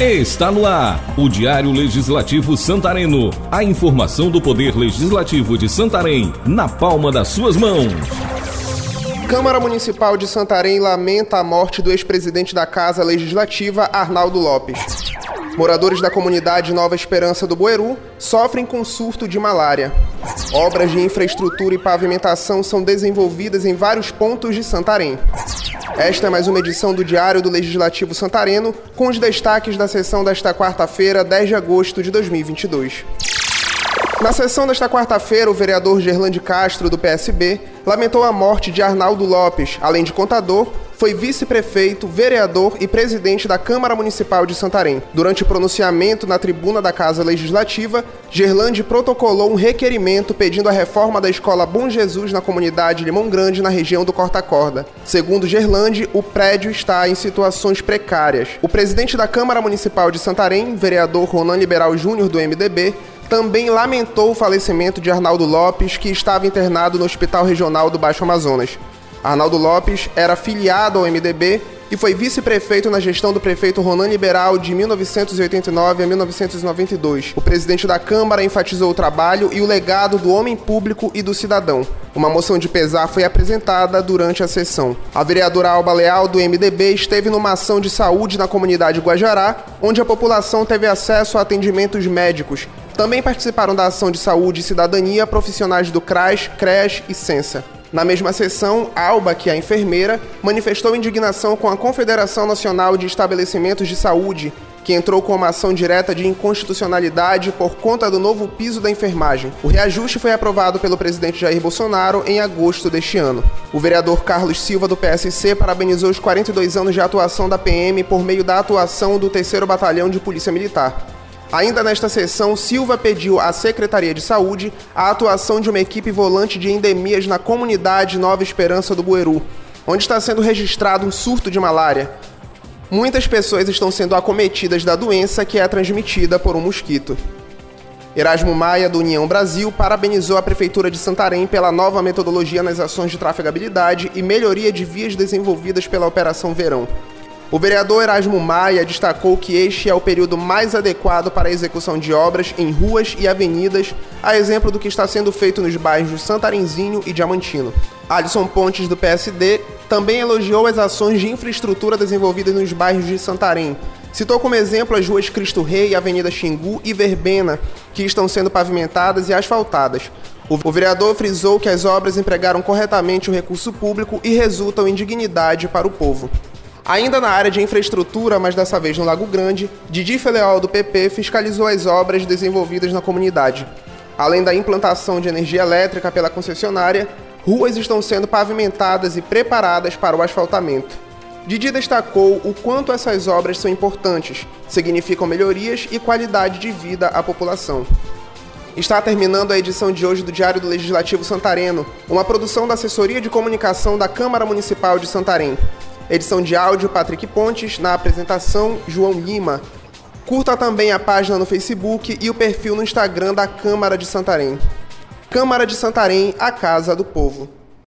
Está no ar o Diário Legislativo Santareno. A informação do Poder Legislativo de Santarém na palma das suas mãos. Câmara Municipal de Santarém lamenta a morte do ex-presidente da Casa Legislativa, Arnaldo Lopes. Moradores da comunidade Nova Esperança do Boeru sofrem com surto de malária. Obras de infraestrutura e pavimentação são desenvolvidas em vários pontos de Santarém. Esta é mais uma edição do Diário do Legislativo Santareno, com os destaques da sessão desta quarta-feira, 10 de agosto de 2022. Na sessão desta quarta-feira, o vereador Gerlande Castro, do PSB, lamentou a morte de Arnaldo Lopes, além de contador, foi vice-prefeito, vereador e presidente da Câmara Municipal de Santarém. Durante o pronunciamento na tribuna da Casa Legislativa, Gerlande protocolou um requerimento pedindo a reforma da Escola Bom Jesus na comunidade Limão Grande, na região do Corta Corda. Segundo Gerlande, o prédio está em situações precárias. O presidente da Câmara Municipal de Santarém, vereador Ronan Liberal Júnior do MDB, também lamentou o falecimento de Arnaldo Lopes, que estava internado no Hospital Regional do Baixo Amazonas. Arnaldo Lopes era filiado ao MDB e foi vice-prefeito na gestão do prefeito Ronan Liberal de 1989 a 1992. O presidente da Câmara enfatizou o trabalho e o legado do homem público e do cidadão. Uma moção de pesar foi apresentada durante a sessão. A vereadora Alba Leal, do MDB, esteve numa ação de saúde na comunidade Guajará, onde a população teve acesso a atendimentos médicos. Também participaram da ação de saúde e cidadania profissionais do CRAS, CREAS e CENSA. Na mesma sessão, Alba, que é enfermeira, manifestou indignação com a Confederação Nacional de Estabelecimentos de Saúde, que entrou com uma ação direta de inconstitucionalidade por conta do novo piso da enfermagem. O reajuste foi aprovado pelo presidente Jair Bolsonaro em agosto deste ano. O vereador Carlos Silva, do PSC, parabenizou os 42 anos de atuação da PM por meio da atuação do 3 Batalhão de Polícia Militar. Ainda nesta sessão, Silva pediu à Secretaria de Saúde a atuação de uma equipe volante de endemias na comunidade Nova Esperança do Bueru, onde está sendo registrado um surto de malária. Muitas pessoas estão sendo acometidas da doença que é transmitida por um mosquito. Erasmo Maia, do União Brasil, parabenizou a Prefeitura de Santarém pela nova metodologia nas ações de trafegabilidade e melhoria de vias desenvolvidas pela Operação Verão. O vereador Erasmo Maia destacou que este é o período mais adequado para a execução de obras em ruas e avenidas, a exemplo do que está sendo feito nos bairros Santarenzinho e Diamantino. Alisson Pontes, do PSD, também elogiou as ações de infraestrutura desenvolvidas nos bairros de Santarém. Citou como exemplo as ruas Cristo Rei, Avenida Xingu e Verbena, que estão sendo pavimentadas e asfaltadas. O vereador frisou que as obras empregaram corretamente o recurso público e resultam em dignidade para o povo. Ainda na área de infraestrutura, mas dessa vez no Lago Grande, Didi Feleol do PP fiscalizou as obras desenvolvidas na comunidade. Além da implantação de energia elétrica pela concessionária, ruas estão sendo pavimentadas e preparadas para o asfaltamento. Didi destacou o quanto essas obras são importantes, significam melhorias e qualidade de vida à população. Está terminando a edição de hoje do Diário do Legislativo Santareno, uma produção da Assessoria de Comunicação da Câmara Municipal de Santarém. Edição de áudio Patrick Pontes, na apresentação João Lima. Curta também a página no Facebook e o perfil no Instagram da Câmara de Santarém. Câmara de Santarém, a Casa do Povo.